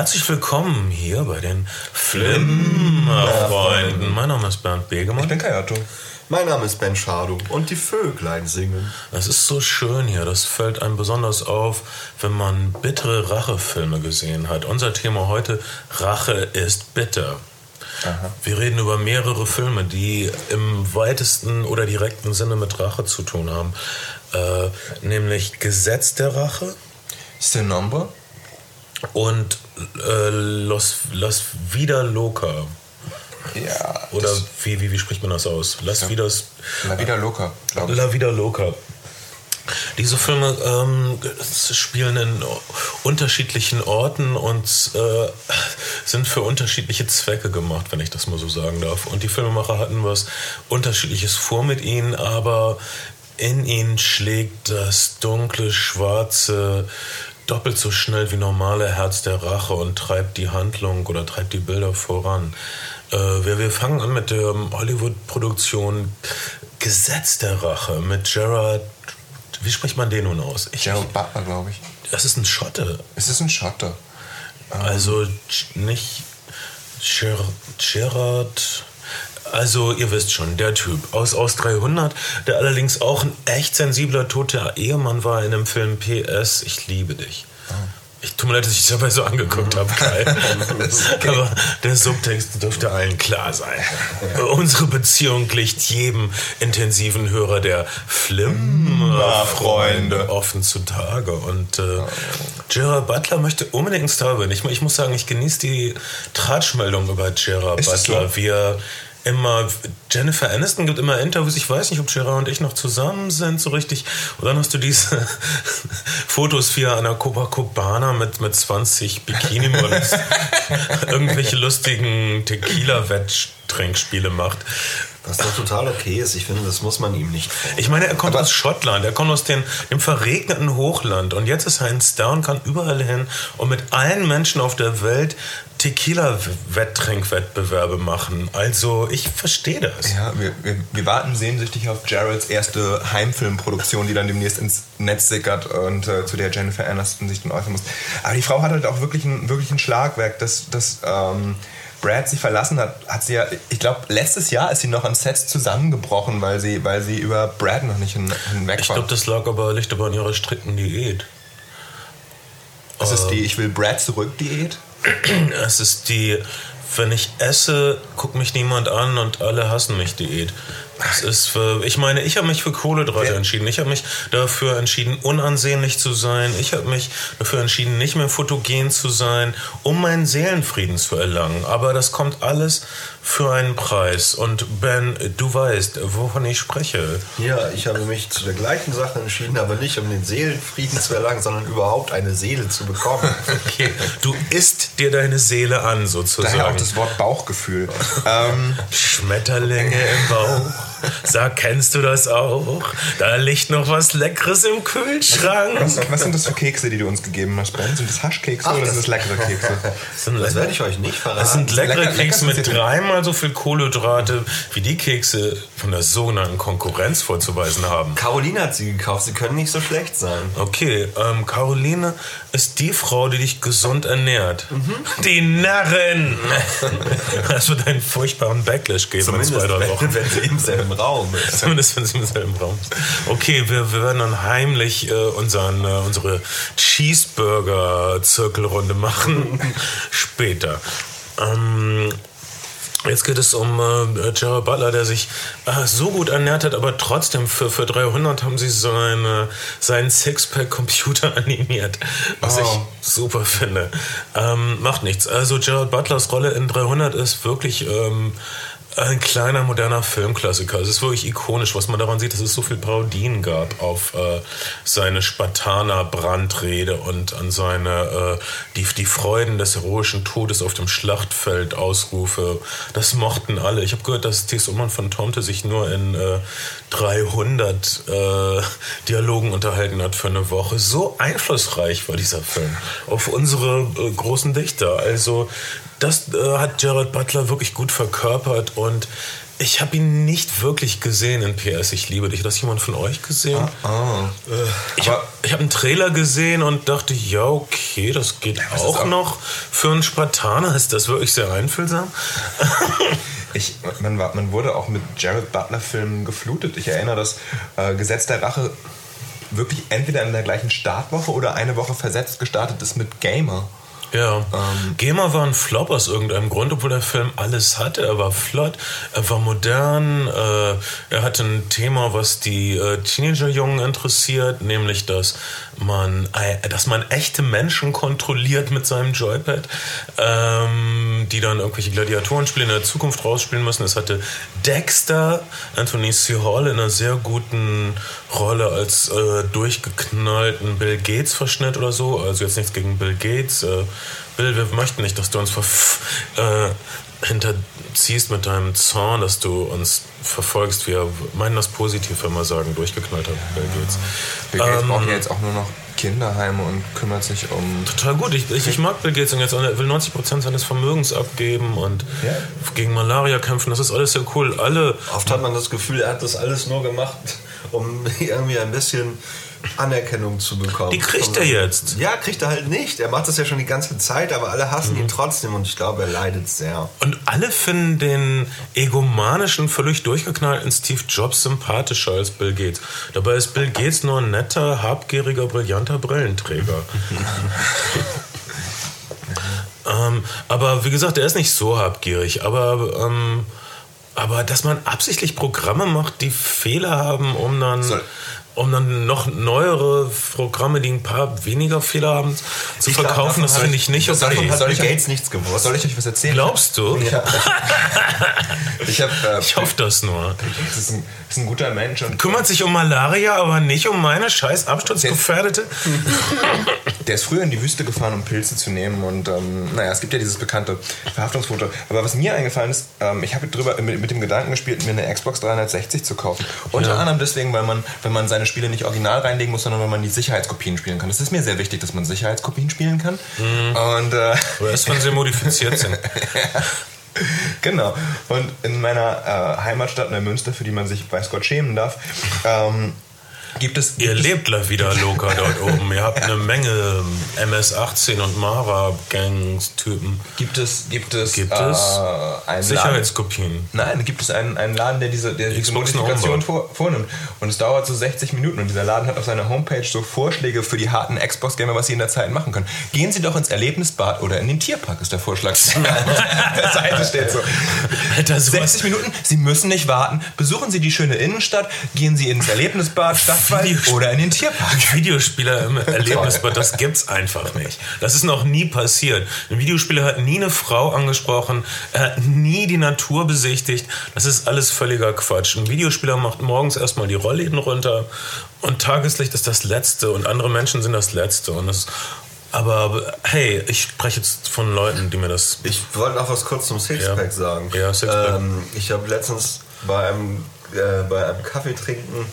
Herzlich willkommen hier bei den Flimmerfreunden. Mein Name ist Bernd Begemann. Ich bin Kayato. Mein Name ist Ben Schado und die Vöglein singen. Es ist so schön hier, das fällt einem besonders auf, wenn man bittere Rachefilme gesehen hat. Unser Thema heute, Rache ist bitter. Aha. Wir reden über mehrere Filme, die im weitesten oder direkten Sinne mit Rache zu tun haben. Äh, nämlich Gesetz der Rache. Still Number. Und äh, Los, Los Vida Loca. Ja. Oder wie, wie, wie spricht man das aus? Las Vidas. La Vida Loca, glaube ich. La Vida Loca. Diese Filme ähm, spielen in unterschiedlichen Orten und äh, sind für unterschiedliche Zwecke gemacht, wenn ich das mal so sagen darf. Und die Filmemacher hatten was Unterschiedliches vor mit ihnen, aber in ihnen schlägt das dunkle, schwarze, doppelt so schnell wie normale Herz der Rache und treibt die Handlung oder treibt die Bilder voran. Äh, wir, wir fangen an mit der Hollywood-Produktion Gesetz der Rache mit Gerard. Wie spricht man den nun aus? Ich, Gerald Butler, glaube ich. Das ist ein Schotte. Es ist ein Schotte. Also nicht Gerard. Also ihr wisst schon, der Typ aus, aus 300, der allerdings auch ein echt sensibler toter Ehemann war in dem Film PS, ich liebe dich. Oh. Ich tut mir leid, dass ich dabei so angeguckt habe, Kai. okay. Aber der Subtext dürfte allen klar sein. Unsere Beziehung liegt jedem intensiven Hörer der Flimmer-Freunde offen zutage. Und äh, Gerard Butler möchte unbedingt Star werden. Ich, ich muss sagen, ich genieße die Tratschmeldung über Gerard Butler, so? wie er immer, Jennifer Aniston gibt immer Interviews, ich weiß nicht, ob Gerard und ich noch zusammen sind so richtig. Und dann hast du diese Fotos wie er an der Copacabana mit, mit 20 Bikini-Models irgendwelche lustigen Tequila-Wetttrinkspiele macht. Was doch total okay ist. Ich finde, das muss man ihm nicht. Ich meine, er kommt Aber aus Schottland, er kommt aus dem, dem verregneten Hochland und jetzt ist er ein Star und kann überall hin und mit allen Menschen auf der Welt Tequila-Wetttrinkwettbewerbe machen. Also ich verstehe das. Ja, wir, wir, wir, warten sehnsüchtig auf Geralds erste Heimfilmproduktion, die dann demnächst ins Netz sickert und äh, zu der Jennifer Aniston sich dann äußern muss. Aber die Frau hat halt auch wirklich ein, wirklich ein Schlagwerk, das, das ähm, Brad sie verlassen hat, hat sie ja, ich glaube, letztes Jahr ist sie noch an Sets zusammengebrochen, weil sie, weil sie über Brad noch nicht hin, hinweg war. Ich glaube, das lag aber, liegt aber an ihrer strikten Diät. Ist die Ich will Brad zurück Diät? Es ist die, wenn ich esse, guckt mich niemand an und alle hassen mich Diät. Das ist für, ich meine, ich habe mich für Kohlenhydrate entschieden. Ich habe mich dafür entschieden, unansehnlich zu sein. Ich habe mich dafür entschieden, nicht mehr fotogen zu sein, um meinen Seelenfrieden zu erlangen. Aber das kommt alles für einen Preis. Und Ben, du weißt, wovon ich spreche. Ja, ich habe mich zu der gleichen Sache entschieden, aber nicht um den Seelenfrieden zu erlangen, sondern überhaupt eine Seele zu bekommen. Okay, du isst dir deine Seele an, sozusagen. Daher auch das Wort Bauchgefühl. ähm, Schmetterlinge im Bauch. Sag, kennst du das auch? Da liegt noch was Leckeres im Kühlschrank. Was, was sind das für Kekse, die du uns gegeben hast, Ben? Sind das Haschkekse Ach, oder sind das leckere Kekse? Das, das werde ich euch nicht verraten. Das sind leckere lecker, Kekse lecker mit dreimal so viel Kohlenhydrate, wie die Kekse von der sogenannten Konkurrenz vorzuweisen haben. Caroline hat sie gekauft, sie können nicht so schlecht sein. Okay, ähm, Caroline ist die Frau, die dich gesund ernährt. Mhm. Die Narren! Das wird einen furchtbaren Backlash geben Zumindest in zwei, drei Wochen. Wenn, wenn sie im selben Raum. Zumindest wenn sie im selben Raum ist. Okay, wir, wir werden dann heimlich äh, unseren, äh, unsere Cheeseburger-Zirkelrunde machen. Später. Ähm, Jetzt geht es um äh, Gerald Butler, der sich äh, so gut ernährt hat, aber trotzdem für, für 300 haben sie seine, seinen Sixpack-Computer animiert, was oh. ich super finde. Ähm, macht nichts. Also Gerald Butlers Rolle in 300 ist wirklich... Ähm, ein kleiner moderner Filmklassiker. Es ist wirklich ikonisch, was man daran sieht, dass es so viel Parodien gab auf äh, seine Spartaner-Brandrede und an seine äh, die, die Freuden des heroischen Todes auf dem Schlachtfeld Ausrufe. Das mochten alle. Ich habe gehört, dass Thies Ullmann von Tomte sich nur in äh, 300 äh, Dialogen unterhalten hat für eine Woche. So einflussreich war dieser Film auf unsere äh, großen Dichter. Also das äh, hat Gerald Butler wirklich gut verkörpert und Ich habe ihn nicht wirklich gesehen in PS. Ich liebe dich. Hat das jemand von euch gesehen? Oh. Ich habe hab einen Trailer gesehen und dachte, ja, okay, das geht ist auch auch- noch. Für einen Spartaner ist das wirklich sehr einfühlsam. Ich, man, war, man wurde auch mit Jared Butler-Filmen geflutet. Ich erinnere, dass äh, Gesetz der Rache wirklich entweder in der gleichen Startwoche oder eine Woche versetzt gestartet ist mit Gamer. Ja. Ähm. Gamer war ein Flop aus irgendeinem Grund, obwohl der Film alles hatte. Er war flott, er war modern, äh, er hatte ein Thema, was die äh, Teenagerjungen interessiert, nämlich dass man, äh, dass man echte Menschen kontrolliert mit seinem Joypad, ähm, die dann irgendwelche Gladiatorenspiele in der Zukunft rausspielen müssen. Es hatte Dexter, Anthony C. Hall in einer sehr guten Rolle als äh, durchgeknallten Bill Gates Verschnitt oder so. Also jetzt nichts gegen Bill Gates. Äh, Bill, wir möchten nicht, dass du uns verf äh, hinterziehst mit deinem Zorn, dass du uns verfolgst. Wir meinen das positiv, wenn wir sagen, durchgeknallter Bill Gates. Bill Gates Ähm, braucht ja jetzt auch nur noch Kinderheime und kümmert sich um. Total gut. Ich, ich, ich mag Bill Gates und jetzt er will 90% seines Vermögens abgeben und Ja. gegen Malaria kämpfen. Das ist alles sehr cool. Alle Oft hat man das Gefühl, er hat das alles nur gemacht, um irgendwie ein bisschen Anerkennung zu bekommen. Die kriegt er jetzt. Ja, kriegt er halt nicht. Er macht das ja schon die ganze Zeit, aber alle hassen Mhm. ihn trotzdem und ich glaube, er leidet sehr. Und alle finden den egomanischen, völlig durchgeknallten Steve Jobs sympathischer als Bill Gates. Dabei ist Bill Gates nur ein netter, habgieriger, brillanter Brillenträger. ähm, aber wie gesagt, er ist nicht so habgierig. Aber, ähm, aber dass man absichtlich Programme macht, die Fehler haben, um dann... Soll- um dann noch neuere Programme, die ein paar weniger Fehler haben, zu Ich verkaufen, davon das finde ich- ich nicht davon okay. hat Soll ich- Gates nichts gewusst? Soll ich euch was erzählen? Glaubst du? Ich habe. ich hab, äh, Ich hoffe das nur. das ist ein, ist ein guter Mensch und Kümmert sich um Malaria, aber nicht um meine scheiß absturzgefährdete. Der ist früher in die Wüste gefahren, um Pilze zu nehmen und ähm, naja, es gibt ja dieses bekannte Verhaftungsfoto. Aber was mir eingefallen ist, ähm, ich habe drüber mit, mit dem Gedanken gespielt, mir eine Xbox 360 zu kaufen. Unter Ja. anderem deswegen, weil man, wenn man seine Spiele nicht original reinlegen muss, sondern weil man die Sicherheitskopien spielen kann. Es ist mir sehr wichtig, dass man Sicherheitskopien spielen kann. Und äh, Oder erst, wenn sie modifiziert sind. genau. Und in meiner äh, Heimatstadt Neumünster, für die man sich weiß Gott schämen darf, ähm, gibt es Ihr lebt wieder locker dort oben. Ihr habt eine Menge MS-18 und Mara-Gangs-Typen. gibt es gibt es, Gibt äh, es einen Laden, Sicherheitskopien. Nein, gibt es einen, einen Laden, der diese, der diese Modifikation vor, vornimmt. Und es dauert so 60 Minuten. Und dieser Laden hat auf seiner Homepage so Vorschläge für die harten Xbox-Gamer, was sie in der Zeit machen können. Gehen Sie doch ins Erlebnisbad oder in den Tierpark, ist der Vorschlag. Der Seite steht so. Alter, sowas. 60 Minuten, Sie müssen nicht warten. Besuchen Sie die schöne Innenstadt, gehen Sie ins Erlebnisbad, Videospiel- oder in den Tierpark. Videospieler im Erlebnisbad, das gibt's einfach nicht. Das ist noch nie passiert. Ein Videospieler hat nie eine Frau angesprochen, er hat nie die Natur besichtigt. Das ist alles völliger Quatsch. Ein Videospieler macht morgens erstmal die Rollläden runter und Tageslicht ist das Letzte und andere Menschen sind das Letzte. Und das, aber hey, ich spreche jetzt von Leuten, die mir das. Ich wollte noch was kurz zum Sixpack Ja. sagen. Ja, Sixpack. Ähm, ich habe letztens bei einem, äh, bei einem Kaffeetrinken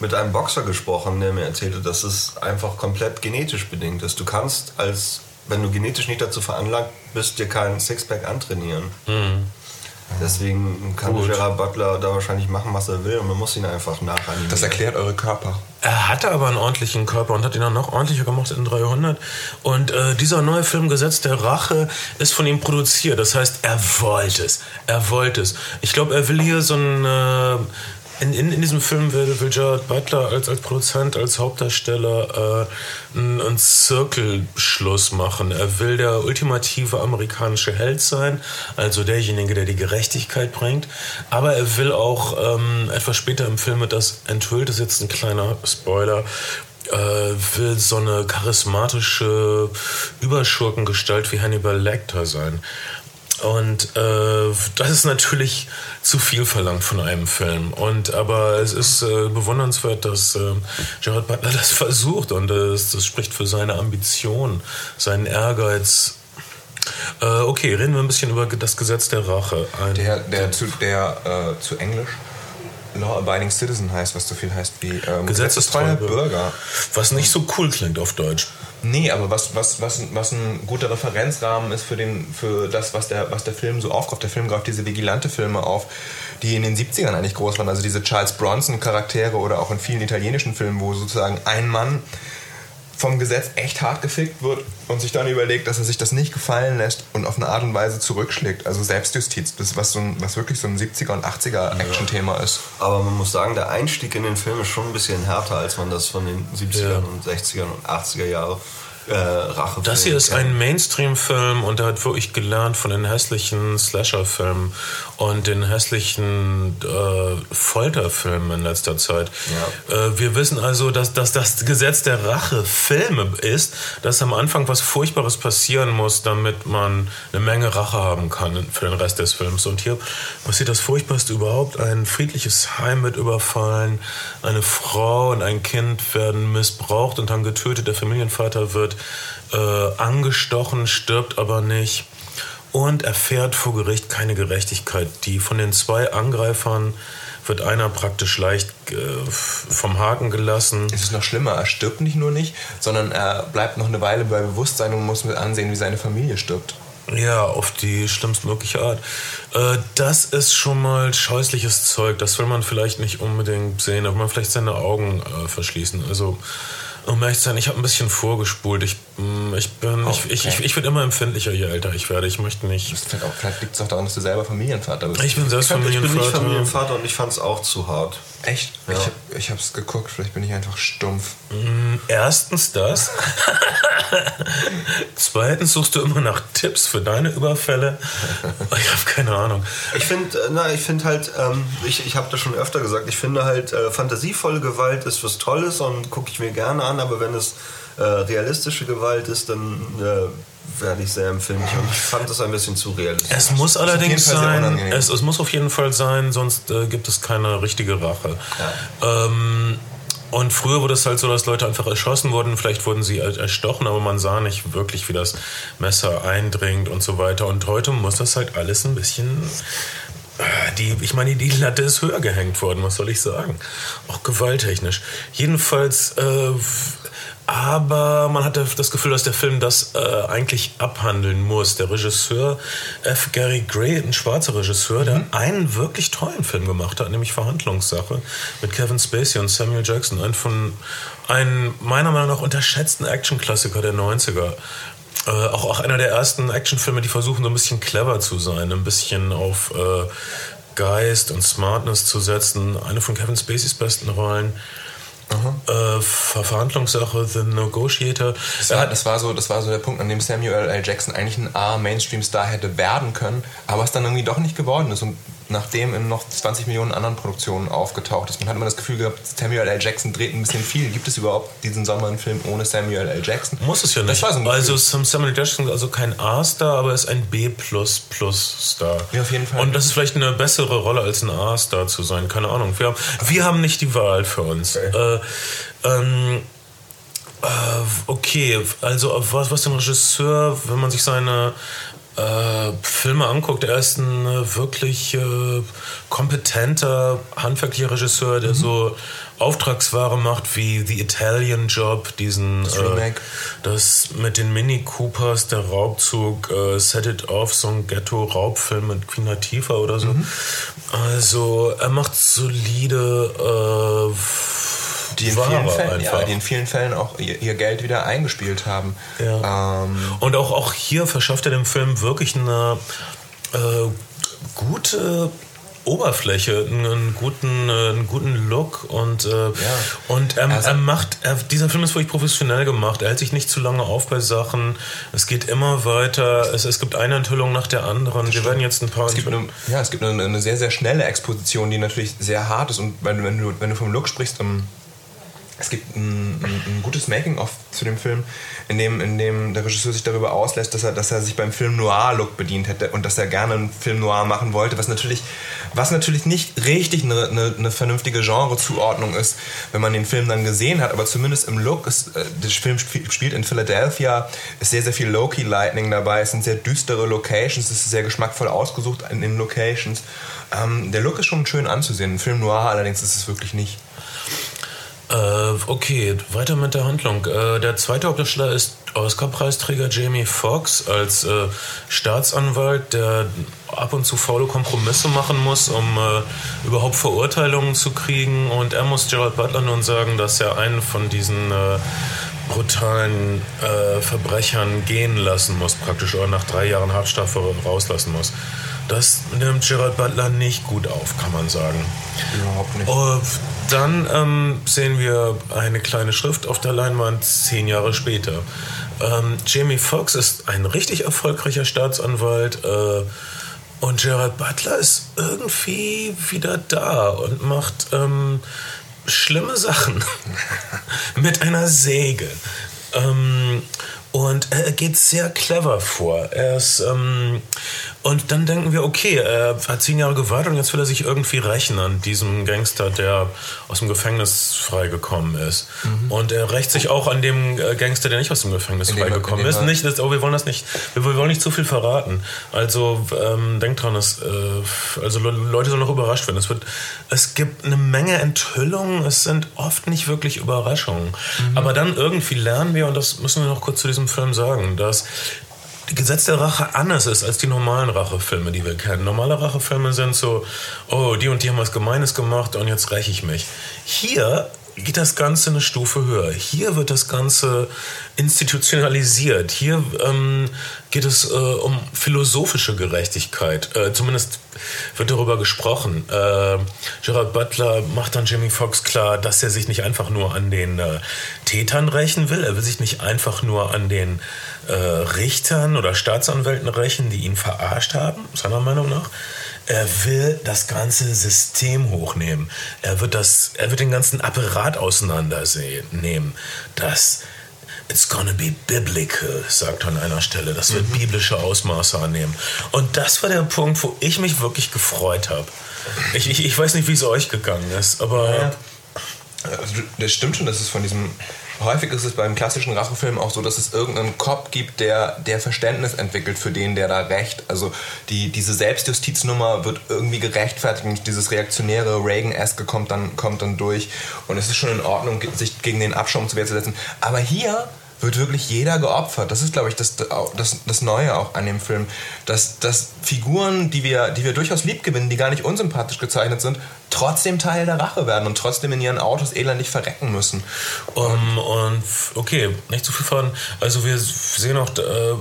mit einem Boxer gesprochen, der mir erzählte, dass es einfach komplett genetisch bedingt ist. Du kannst als, wenn du genetisch nicht dazu veranlagt bist, dir keinen Sixpack antrainieren. Deswegen kann Gut. Gerard Butler da wahrscheinlich machen, was er will und man muss ihn einfach nachanimieren. Das erklärt eure Körper. Er hatte aber einen ordentlichen Körper und hat ihn dann noch ordentlicher gemacht in 300. Und äh, dieser neue Film Gesetz der Rache ist von ihm produziert. Das heißt, er wollte es. Er wollte es. Ich glaube, er will hier so ein... Äh, in, in, in diesem Film will, will Jared Butler als, als Produzent, als Hauptdarsteller äh, einen, einen Zirkelschluss machen. Er will der ultimative amerikanische Held sein, also derjenige, der die Gerechtigkeit bringt. Aber er will auch ähm, etwas später im Film, das enthüllt, ist jetzt ein kleiner Spoiler, äh, will so eine charismatische Überschurkengestalt wie Hannibal Lecter sein. Und äh, das ist natürlich zu viel verlangt von einem Film. Und aber es ist äh, bewundernswert, dass äh, Gerard Butler das versucht und das, das spricht für seine Ambition, seinen Ehrgeiz. Äh, okay, reden wir ein bisschen über das Gesetz der Rache. Ein, Der, der, zu, der äh, zu Englisch Law-Abiding Citizen heißt, was so viel heißt wie ähm, gesetzestreuer Bürger. Was nicht so cool klingt auf Deutsch. Nee, aber was, was, was, was ein guter Referenzrahmen ist für, den, für das, was der, was der Film so aufgreift. Der Film greift diese Vigilante-Filme auf, die in den 70ern eigentlich groß waren. Also diese Charles Bronson-Charaktere oder auch in vielen italienischen Filmen, wo sozusagen ein Mann vom Gesetz echt hart gefickt wird und sich dann überlegt, dass er sich das nicht gefallen lässt und auf eine Art und Weise zurückschlägt. Also Selbstjustiz, das was, so ein, was wirklich so ein 70er und 80er Action-Thema ist. Aber man muss sagen, der Einstieg in den Film ist schon ein bisschen härter, als man das von den 70er Ja. und 60er und 80er Jahre äh, Rache. Das hier ist ein Mainstream-Film und er hat wirklich gelernt von den hässlichen Slasher-Filmen und den hässlichen äh, Folterfilmen in letzter Zeit. Äh, wir wissen also, dass, dass das Gesetz der Rache Filme ist, dass am Anfang was Furchtbares passieren muss, damit man eine Menge Rache haben kann für den Rest des Films. Und hier passiert das Furchtbarste überhaupt. Ein friedliches Heim wird überfallen, eine Frau und ein Kind werden missbraucht und dann getötet. Der Familienvater wird äh, angestochen, stirbt aber nicht und erfährt vor Gericht keine Gerechtigkeit. Die von den zwei Angreifern wird einer praktisch leicht äh, vom Haken gelassen. Es ist noch schlimmer, er stirbt nicht nur nicht, sondern er bleibt noch eine Weile bei Bewusstsein und muss mit ansehen, wie seine Familie stirbt. Ja, auf die schlimmstmögliche Art. Äh, das ist schon mal scheußliches Zeug. Das will man vielleicht nicht unbedingt sehen, aber man vielleicht seine Augen äh, verschließen. Also, um ehrlich zu sein, ich habe ein bisschen vorgespult. Ich, ich bin, Oh, ich, ich, ich, ich werde immer empfindlicher, je älter ich werde. Ich möchte nicht. Auch- Vielleicht liegt es auch daran, dass du selber Familienvater bist. Ich bin selbst Ich bin nicht Familienvater. Familienvater und ich fand es auch zu hart. Echt? Ja. Ich, hab, ich hab's geguckt, vielleicht bin ich einfach stumpf. Erstens das. Zweitens suchst du immer nach Tipps für deine Überfälle. Ich habe keine Ahnung. Ich finde, äh, na, ich finde halt, ähm, ich, ich habe das schon öfter gesagt, ich finde halt, äh, fantasievolle Gewalt ist was Tolles und gucke ich mir gerne an, aber wenn es äh, realistische Gewalt ist, dann äh, werde ich sehr empfindlich und ich fand das ein bisschen zu realistisch. Es muss allerdings sein, es, es muss auf jeden Fall sein, sonst äh, gibt es keine richtige Rache. Ähm, und früher wurde es halt so, dass Leute einfach erschossen wurden, vielleicht wurden sie er- erstochen, aber man sah nicht wirklich, wie das Messer eindringt und so weiter. Und heute muss das halt alles ein bisschen. äh, Die, ich meine, die Latte ist höher gehängt worden, was soll ich sagen? Auch gewalttechnisch. Jedenfalls, äh, aber man hatte das Gefühl, dass der Film das äh, eigentlich abhandeln muss. Der Regisseur F. Gary Gray, ein schwarzer Regisseur, der einen wirklich tollen Film gemacht hat, nämlich Verhandlungssache mit Kevin Spacey und Samuel Jackson. Ein von einem meiner Meinung nach unterschätzten Actionklassiker der 90er. Äh, auch, auch einer der ersten Actionfilme, die versuchen, so ein bisschen clever zu sein, ein bisschen auf äh, Geist und Smartness zu setzen. Eine von Kevin Spaceys besten Rollen. Ver Verhandlungssache, The Negotiator. Das war, das, war so, das war so der Punkt, an dem Samuel L. Jackson eigentlich ein A-Mainstream-Star hätte werden können, aber es dann irgendwie doch nicht geworden ist. Und nachdem in noch 20 Millionen anderen Produktionen aufgetaucht ist, man hat immer das Gefühl gehabt, Samuel L. Jackson dreht ein bisschen viel. Gibt es überhaupt diesen Sommer einen Film ohne Samuel L. Jackson? Muss es ja nicht. so also Sam- Samuel Jackson ist also kein A-Star, aber er ist ein B++-Star. Ja, auf jeden Fall. Und das ist vielleicht eine bessere Rolle als ein A-Star zu sein. Keine Ahnung. Wir haben, wir haben nicht die Wahl für uns. Okay. Äh, ähm, äh, okay, also was, was den Regisseur, wenn man sich seine äh, Filme anguckt, er ist ein äh, wirklich äh, kompetenter, handwerklicher Regisseur, Mhm. der so Auftragsware macht wie The Italian Job, diesen Das äh, das mit den Mini Coopers, der Raubzug, äh, Set It Off, so ein Ghetto-Raubfilm mit Queen Latifah oder so. Mhm. Also er macht solide äh, Die in, vielen Fällen, einfach. ja, die in vielen Fällen auch ihr, ihr Geld wieder eingespielt haben. Ja. Ähm, Und auch, auch hier verschafft er dem Film wirklich eine äh, gute Oberfläche, einen guten, äh, einen guten Look und, äh, und er, Also- er macht, er, dieser Film ist wirklich professionell gemacht. Er hält sich nicht zu lange auf bei Sachen. Es geht immer weiter. Es, es gibt eine Enthüllung nach der anderen. Wir werden jetzt ein paar. Es gibt, eine, ja, es gibt eine, eine sehr, sehr schnelle Exposition, die natürlich sehr hart ist. Und wenn, wenn, du, wenn du vom Look sprichst, um, es gibt ein, ein, gutes Making-of zu dem Film, in dem, in dem der Regisseur sich darüber auslässt, dass er, dass er sich beim Film Noir-Look bedient hätte und dass er gerne einen Film Noir machen wollte, was natürlich, was natürlich nicht richtig eine, eine, eine vernünftige Genrezuordnung ist, wenn man den Film dann gesehen hat. Aber zumindest im Look ist, äh, der Film sp- spielt in Philadelphia, ist sehr, sehr viel Low-Key-Lightning dabei, es sind sehr düstere Locations, es ist sehr geschmackvoll ausgesucht in den Locations. Ähm, der Look ist schon schön anzusehen. Ein Film Noir allerdings ist es wirklich nicht. Äh, okay, weiter mit der Handlung. Äh, der zweite Hauptdarsteller ist Oscar-Preisträger Jamie Foxx als äh, Staatsanwalt, der ab und zu faule Kompromisse machen muss, um äh, überhaupt Verurteilungen zu kriegen. Und er muss Gerald Butler nun sagen, dass er einen von diesen äh, brutalen äh, Verbrechern gehen lassen muss, praktisch, oder nach drei Jahren Haftstrafe rauslassen muss. Das nimmt Gerald Butler nicht gut auf, kann man sagen. Überhaupt nicht. Und dann ähm, sehen wir eine kleine Schrift auf der Leinwand zehn Jahre später. Ähm, Jamie Foxx ist ein richtig erfolgreicher Staatsanwalt äh, und Gerald Butler ist irgendwie wieder da und macht ähm, schlimme Sachen mit einer Säge. Ähm, und er geht sehr clever vor. Er ist, ähm, und dann denken wir, okay, er hat zehn Jahre gewartet und jetzt will er sich irgendwie rächen an diesem Gangster, der aus dem Gefängnis freigekommen ist. Mhm. Und er rächt sich auch an dem äh, Gangster, der nicht aus dem Gefängnis freigekommen ist. Nicht, das, oh, wir wollen das nicht, wir, wir, wollen nicht zu viel verraten. Also ähm, denkt dran, es, äh, also Leute sollen noch überrascht werden. Es, wird, es gibt eine Menge Enthüllungen, es sind oft nicht wirklich Überraschungen. Mhm. Aber dann irgendwie lernen wir, und das müssen wir noch kurz zu diesem Film sagen, dass Gesetz der Rache anders ist als die normalen Rachefilme, die wir kennen. Normale Rachefilme sind so, oh, die und die haben was Gemeines gemacht und jetzt räche ich mich. Hier geht das Ganze eine Stufe höher. Hier wird das Ganze institutionalisiert. Hier ähm, geht es äh, um philosophische Gerechtigkeit. Äh, zumindest wird darüber gesprochen. Äh, Gerard Butler macht dann Jimmy Fox klar, dass er sich nicht einfach nur an den äh, Tätern rächen will. Er will sich nicht einfach nur an den äh, Richtern oder Staatsanwälten rächen, die ihn verarscht haben, seiner Meinung nach. Er will das ganze System hochnehmen. Er wird, das, er wird den ganzen Apparat auseinandernehmen. Das It's gonna be biblical, sagt er an einer Stelle. Das wird mhm. biblische Ausmaße annehmen. Und das war der Punkt, wo ich mich wirklich gefreut habe. Ich, ich, ich weiß nicht, wie es euch gegangen ist, aber. Ja. Also, das stimmt schon, dass es von diesem häufig ist es beim klassischen Rachefilm auch so, dass es irgendeinen Cop gibt, der, der Verständnis entwickelt für den, der da recht. Also die, diese Selbstjustiznummer wird irgendwie gerechtfertigt und dieses reaktionäre Reagan-eske kommt dann, kommt dann durch. Und es ist schon in Ordnung, sich gegen den Abschaum zu Wehr zu setzen. Aber hier wird wirklich jeder geopfert. Das ist, glaube ich, das, das, das Neue auch an dem Film. Dass, dass Figuren, die wir, die wir durchaus lieb gewinnen, die gar nicht unsympathisch gezeichnet sind, trotzdem Teil der Rache werden und trotzdem in ihren Autos elendig verrecken müssen. Um, und okay, nicht zu viel von. Also wir sehen auch. Äh,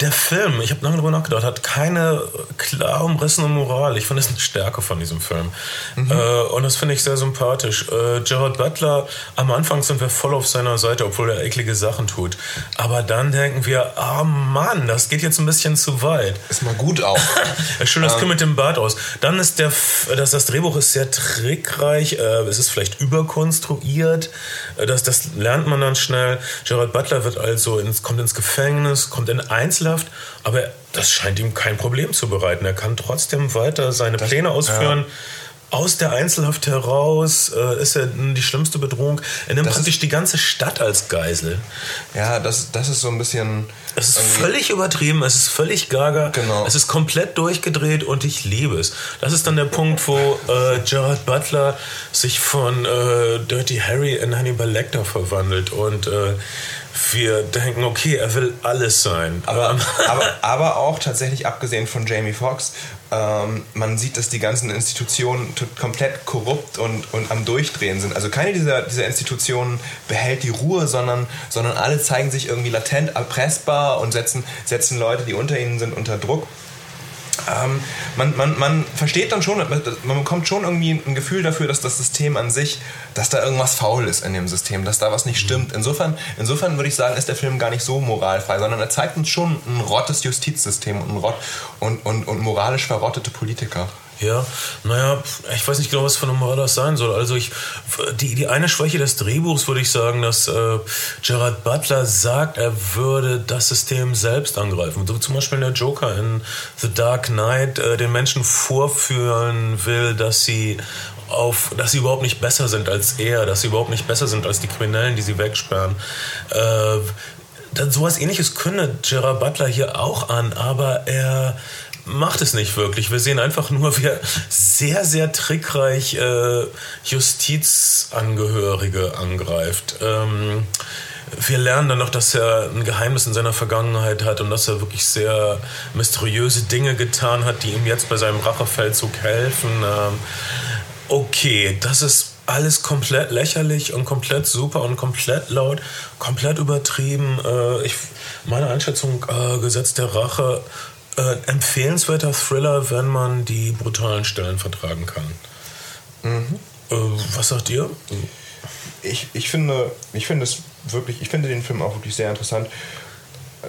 der Film, ich habe lange darüber nachgedacht, hat keine klar umrissene Moral. Ich finde es eine Stärke von diesem Film. Mhm. Äh, und das finde ich sehr sympathisch. Äh, Gerard Butler, am Anfang sind wir voll auf seiner Seite, obwohl er eklige Sachen tut. Aber dann denken wir, ah oh Mann, das geht jetzt ein bisschen zu weit. Ist mal gut auch. Schön das ähm. mit dem Bart aus. Dann ist der, das, das Drehbuch ist sehr trickreich. Äh, es ist vielleicht überkonstruiert. Äh, das, das lernt man dann schnell. Gerard Butler wird also ins, kommt ins Gefängnis, kommt in Einzelhaft, aber das scheint ihm kein Problem zu bereiten. Er kann trotzdem weiter seine das, Pläne ausführen. Ja. Aus der Einzelhaft heraus äh, ist er die schlimmste Bedrohung. Er nimmt das praktisch die ganze Stadt als Geisel. Ja, das, das ist so ein bisschen. Es ist völlig übertrieben, es ist völlig gaga. Genau. Es ist komplett durchgedreht und ich liebe es. Das ist dann der Punkt, wo äh, Gerard Butler sich von äh, Dirty Harry in Hannibal Lecter verwandelt und äh, wir denken, okay, er will alles sein. Aber, aber, aber auch tatsächlich abgesehen von Jamie Foxx, ähm, man sieht, dass die ganzen Institutionen komplett korrupt und, und am Durchdrehen sind. Also keine dieser, dieser Institutionen behält die Ruhe, sondern, sondern alle zeigen sich irgendwie latent erpressbar und setzen, setzen Leute, die unter ihnen sind, unter Druck ähm, man, man, man versteht dann schon, man bekommt schon irgendwie ein Gefühl dafür, dass das System an sich, dass da irgendwas faul ist in dem System, dass da was nicht mhm. stimmt. Insofern, insofern würde ich sagen, ist der Film gar nicht so moralfrei, sondern er zeigt uns schon ein rottes Justizsystem und, ein Rott und, und, und moralisch verrottete Politiker. Ja, naja, ich weiß nicht genau, was Moral das sein soll. Also ich, die, die eine Schwäche des Drehbuchs würde ich sagen, dass äh, Gerard Butler sagt, er würde das System selbst angreifen. So zum Beispiel der Joker in The Dark Knight äh, den Menschen vorführen will, dass sie auf, dass sie überhaupt nicht besser sind als er, dass sie überhaupt nicht besser sind als die Kriminellen, die sie wegsperren. Äh, dann sowas ähnliches kündet Gerard Butler hier auch an, aber er macht es nicht wirklich. Wir sehen einfach nur, wie er sehr, sehr trickreich äh, Justizangehörige angreift. Ähm, wir lernen dann noch, dass er ein Geheimnis in seiner Vergangenheit hat und dass er wirklich sehr mysteriöse Dinge getan hat, die ihm jetzt bei seinem Rachefeldzug helfen. Ähm, okay, das ist alles komplett lächerlich und komplett super und komplett laut, komplett übertrieben. Äh, ich, meine Einschätzung, äh, Gesetz der Rache, äh, empfehlenswerter Thriller, wenn man die brutalen Stellen vertragen kann. Mhm. Äh, was sagt ihr? Ich, ich, finde, ich finde es wirklich, ich finde den Film auch wirklich sehr interessant. Äh,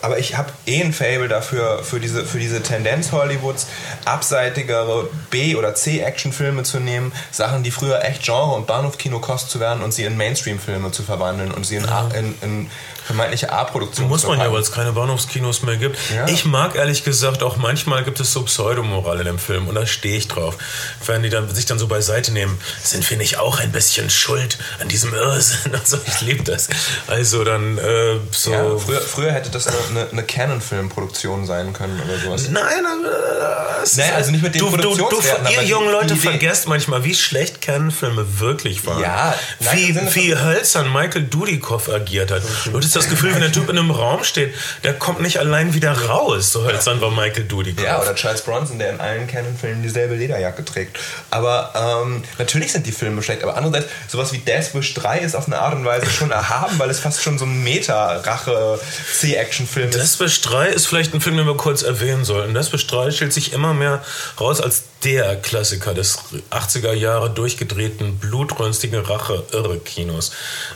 aber ich habe eh ein Fable dafür, für diese, für diese Tendenz Hollywoods, abseitigere B- oder C-Action-Filme zu nehmen, Sachen, die früher echt Genre- und Bahnhofkino kost zu werden und sie in Mainstream-Filme zu verwandeln und sie in, ja. in, in vermeintliche A-Produktion. Muss man ja, weil es keine Bahnhofskinos mehr gibt. Ja. Ich mag ehrlich gesagt auch manchmal gibt es so Pseudomoral in dem Film und da stehe ich drauf. Wenn die dann, sich dann so beiseite nehmen, sind wir nicht auch ein bisschen schuld an diesem Irrsinn? Also ich liebe das. Also dann äh, so. Ja, früher, früher, hätte das eine, eine, Canon-Filmproduktion sein können oder sowas. Nein, äh, naja, also nicht mit den du, du, du, Ihr jungen Leute vergesst manchmal, wie schlecht Canon-Filme wirklich waren. Ja, nein, wie, wie hölzern Michael Dudikoff agiert hat. Du hast das Gefühl, wenn der Typ in einem Raum steht, der kommt nicht allein wieder raus. So hölzern war Michael Dudikoff. Ja, oder Charles Bronson, der in allen Canon-Filmen dieselbe Lederjacke trägt. Aber ähm, natürlich sind die Filme schlecht. Aber andererseits, sowas wie Death Wish 3 ist auf eine Art und Weise schon erhaben, weil es fast schon so ein Meta-Rache-C-Action-Film ist. Death Wish 3 ist vielleicht ein Film, den wir kurz erwähnen sollten. Death Wish 3 stellt sich immer mehr raus als der Klassiker des 80er Jahre durchgedrehten, blutrünstigen Rache-Irre-Kinos.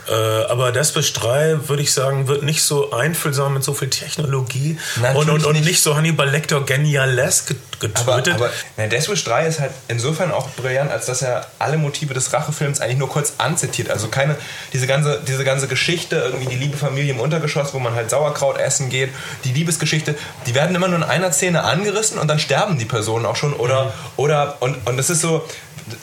Äh, aber Deathwish 3, würde ich sagen, wird nicht so einfühlsam mit so viel Technologie und, und, und nicht. nicht so Hannibal Lecter genialesk getötet. Aber, aber ja, Deathwish 3 ist halt insofern auch brillant, als dass er alle Motive des Rachefilms eigentlich nur kurz anzitiert. Also keine, diese ganze, diese ganze Geschichte, irgendwie die liebe Familie im Untergeschoss, wo man halt Sauerkraut essen geht, die Liebesgeschichte, die werden immer nur in einer Szene angerissen und dann sterben die Personen auch schon oder, mhm. oder und, und das ist so,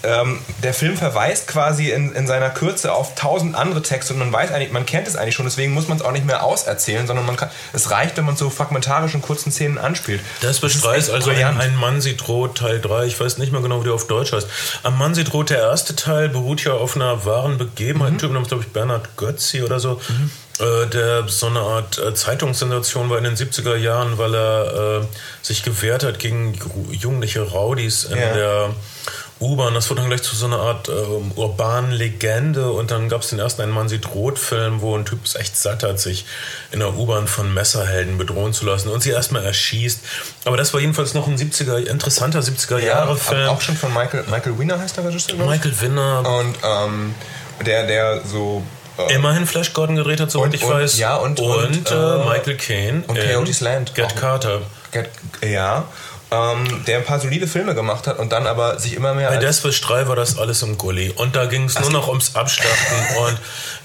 ähm, der Film verweist quasi in, in seiner Kürze auf tausend andere Texte und man weiß eigentlich, man kennt es eigentlich schon, deswegen muss man es auch nicht mehr auserzählen, sondern man kann, es reicht, wenn man so fragmentarisch in kurzen Szenen anspielt. Das beschreibt also brillant. ein Mann sieht rot Teil 3, ich weiß nicht mehr genau, wie der auf Deutsch heißt. Am Mann sieht rot, der erste Teil beruht ja auf einer wahren Begebenheit, mhm. Typ namens, glaube ich, Bernhard Götzi oder so. Mhm äh, der so eine Art äh, Zeitungssensation war in den 70er Jahren, weil er äh, sich gewehrt hat gegen jugendliche Rowdies in ja. der U-Bahn. Das wurde dann gleich zu so einer Art äh, urbanen Legende und dann gab es den ersten Ein Mann sieht Rot-Film, wo ein Typ es echt satt hat, sich in der U-Bahn von Messerhelden bedrohen zu lassen und sie erstmal erschießt. Aber das war jedenfalls noch ein 70er, interessanter 70er-Jahre-Film. Ja, auch schon von Michael, Michael Winner heißt der Regisseur? Michael Winner. Und ähm, der, der so äh, Immerhin Flash Gordon gedreht hat, soweit ich und, weiß. Ja, und, und, und äh, Michael Caine. Und Coyote's Land. Get Carter. Get, ja ähm, der ein paar solide Filme gemacht hat und dann aber sich immer mehr. Bei Desperate 3 war das alles im Gully. Und da ging es nur noch ums Abschlachten.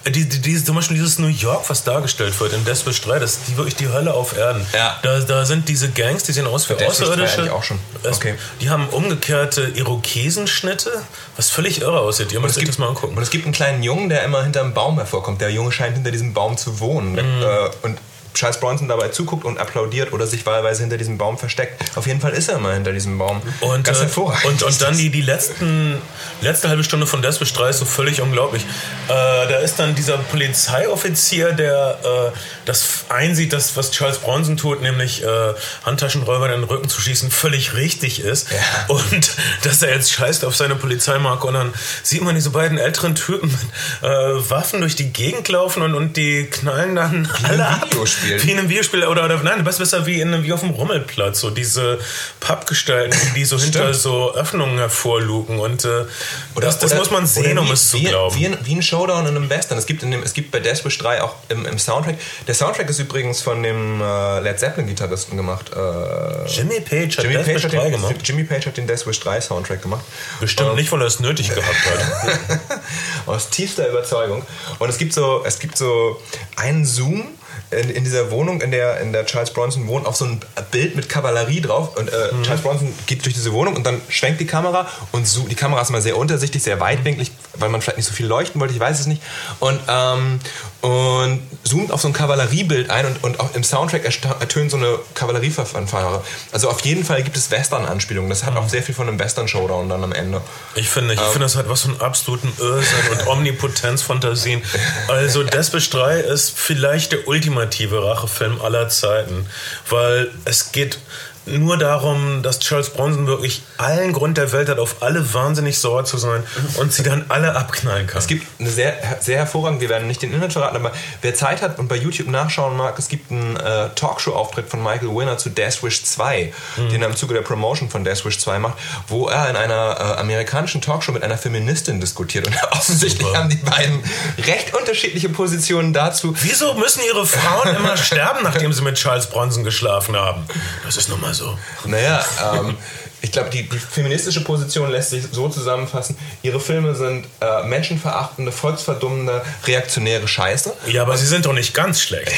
und die, die, die, zum Beispiel dieses New York, was dargestellt wird in Desperate 3, das ist die, wirklich die Hölle auf Erden. Ja. Da, da sind diese Gangs, die sehen aus wie Außerirdische. auch schon. Okay. Die haben umgekehrte Irokesenschnitte, was völlig irre aussieht. Ihr müsst euch das mal angucken. Und es gibt einen kleinen Jungen, der immer hinter einem Baum hervorkommt. Der Junge scheint hinter diesem Baum zu wohnen. Mhm. Und Charles Bronson dabei zuguckt und applaudiert oder sich wahlweise hinter diesem Baum versteckt. Auf jeden Fall ist er immer hinter diesem Baum. Und, Ganz äh, hervorragend. Und, und dann die, die letzten, letzte halbe Stunde von Desperate 3 ist so völlig unglaublich. Äh, da ist dann dieser Polizeioffizier, der äh, das einsieht, dass was Charles Bronson tut, nämlich äh, Handtaschenräuber in den Rücken zu schießen, völlig richtig ist. Ja. Und dass er jetzt scheißt auf seine Polizeimarke und dann sieht man diese beiden älteren Typen mit äh, Waffen durch die Gegend laufen und, und die knallen dann alle ab. Videospiel. Wie in einem Videospiel oder, oder nein, was besser wie, in, wie auf dem Rummelplatz. So diese Pappgestalten, die so hinter so Öffnungen hervorlugen. Und äh, oder, das, das oder, muss man sehen, wie, um es zu glauben. Wie, wie ein Showdown in einem Western. Es gibt, in dem, es gibt bei Death Wish 3 auch im, im Soundtrack. Der Soundtrack ist übrigens von dem äh, Led Zeppelin-Gitarristen gemacht. Äh, Jimmy Page hat Jimmy Death Page Wish 3 den, gemacht. Jimmy Page hat den Death Wish 3 Soundtrack gemacht. Bestimmt ähm, nicht, weil er es nötig gehabt hat. Aus tiefster Überzeugung. Und es gibt so, es gibt so einen Zoom in, in, dieser Wohnung, in der, in der Charles Bronson wohnt, auf so ein Bild mit Kavallerie drauf. Und äh, mhm. Charles Bronson geht durch diese Wohnung und dann schwenkt die Kamera und so, die Kamera ist mal sehr untersichtig, sehr weitwinklig, weil man vielleicht nicht so viel leuchten wollte, ich weiß es nicht. Und, ähm, und zoomt auf so ein Kavalleriebild ein und, und auch im Soundtrack ertönt so eine Kavalleriefanfare. Also auf jeden Fall gibt es Western-Anspielungen. Das hat auch sehr viel von einem Western-Showdown dann am Ende. Ich finde, ich ähm, finde, das hat was von absoluten Irrsinn und Omnipotenzfantasien. Also 3 ist vielleicht der ultimative Rachefilm aller Zeiten, weil es geht nur darum, dass Charles Bronson wirklich allen Grund der Welt hat, auf alle wahnsinnig sauer zu sein und sie dann alle abknallen kann. Es gibt eine sehr, sehr hervorragende, wir werden nicht den Inhalt verraten, aber wer Zeit hat und bei YouTube nachschauen mag, es gibt einen äh, Talkshow-Auftritt von Michael Winner zu Death Wish 2, mhm. den er im Zuge der Promotion von Death Wish 2 macht, wo er in einer äh, amerikanischen Talkshow mit einer Feministin diskutiert und offensichtlich Super. haben die beiden recht unterschiedliche Positionen dazu. Wieso müssen ihre Frauen immer sterben, nachdem sie mit Charles Bronson geschlafen haben? Das ist nun mal so. Naja, ähm, ich glaube, die, die, feministische Position lässt sich so zusammenfassen: Ihre Filme sind äh, menschenverachtende, volksverdummende, reaktionäre Scheiße. Ja, aber sie sind doch nicht ganz schlecht.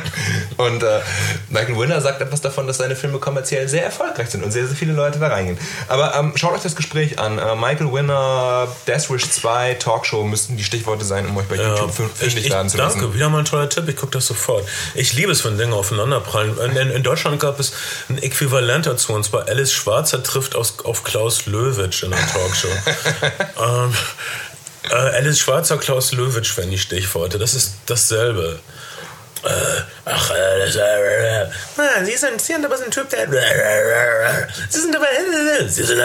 und äh, Michael Winner sagt etwas davon, dass seine Filme kommerziell sehr erfolgreich sind und sehr, sehr viele Leute da reingehen. Aber ähm, schaut euch das Gespräch an. Äh, Michael Winner, Death Wish 2, Talkshow müssten die Stichworte sein, um euch bei YouTube ja, fündig werden zu lassen. Danke, wieder mal ein toller Tipp. Ich gucke das sofort. Ich liebe es, wenn Dinge aufeinanderprallen. In, in Deutschland gab es ein Äquivalent dazu, und zwar Alice Schwarzer trifft aus, auf Klaus Löwitsch in der Talkshow. ähm, äh, Alice Schwarzer, Klaus Löwitsch, wenn die Stichworte. Das ist dasselbe. Äh, ach, äh, das, äh, äh, äh Sie, sind, Sie sind aber so ein Typ, der. Sie sind aber. Sie sind.